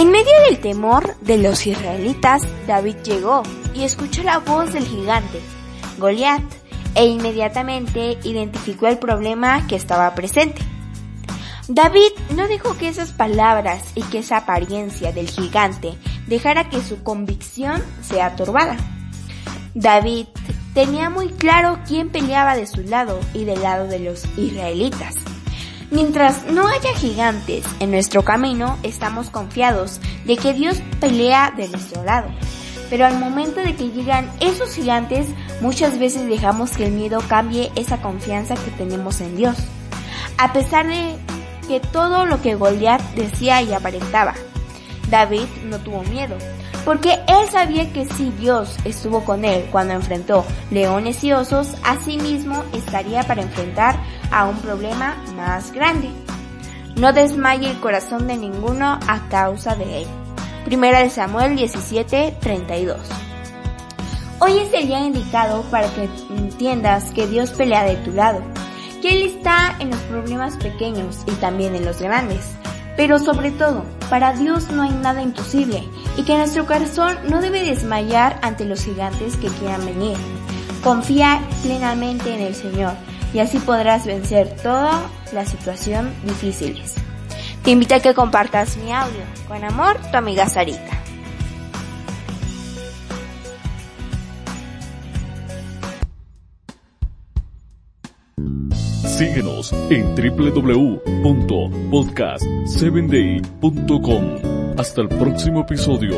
En medio del temor de los israelitas, David llegó y escuchó la voz del gigante, Goliat, e inmediatamente identificó el problema que estaba presente. David no dejó que esas palabras y que esa apariencia del gigante dejara que su convicción sea turbada. David tenía muy claro quién peleaba de su lado y del lado de los israelitas. Mientras no haya gigantes en nuestro camino, estamos confiados de que Dios pelea de nuestro lado. Pero al momento de que llegan esos gigantes, muchas veces dejamos que el miedo cambie esa confianza que tenemos en Dios. A pesar de que todo lo que Goliat decía y aparentaba, David no tuvo miedo, porque él sabía que si Dios estuvo con él cuando enfrentó leones y osos, asimismo estaría para enfrentar a un problema más grande. No desmaye el corazón de ninguno a causa de él. Primera de Samuel 17, 32. Hoy es el día indicado para que entiendas que Dios pelea de tu lado, que Él está en los problemas pequeños y también en los grandes. Pero sobre todo, para Dios no hay nada imposible y que nuestro corazón no debe desmayar ante los gigantes que quieran venir. Confía plenamente en el Señor y así podrás vencer toda la situación difíciles. Te invito a que compartas mi audio. Con amor, tu amiga Sarita. Síguenos en www.podcast7day.com. Hasta el próximo episodio.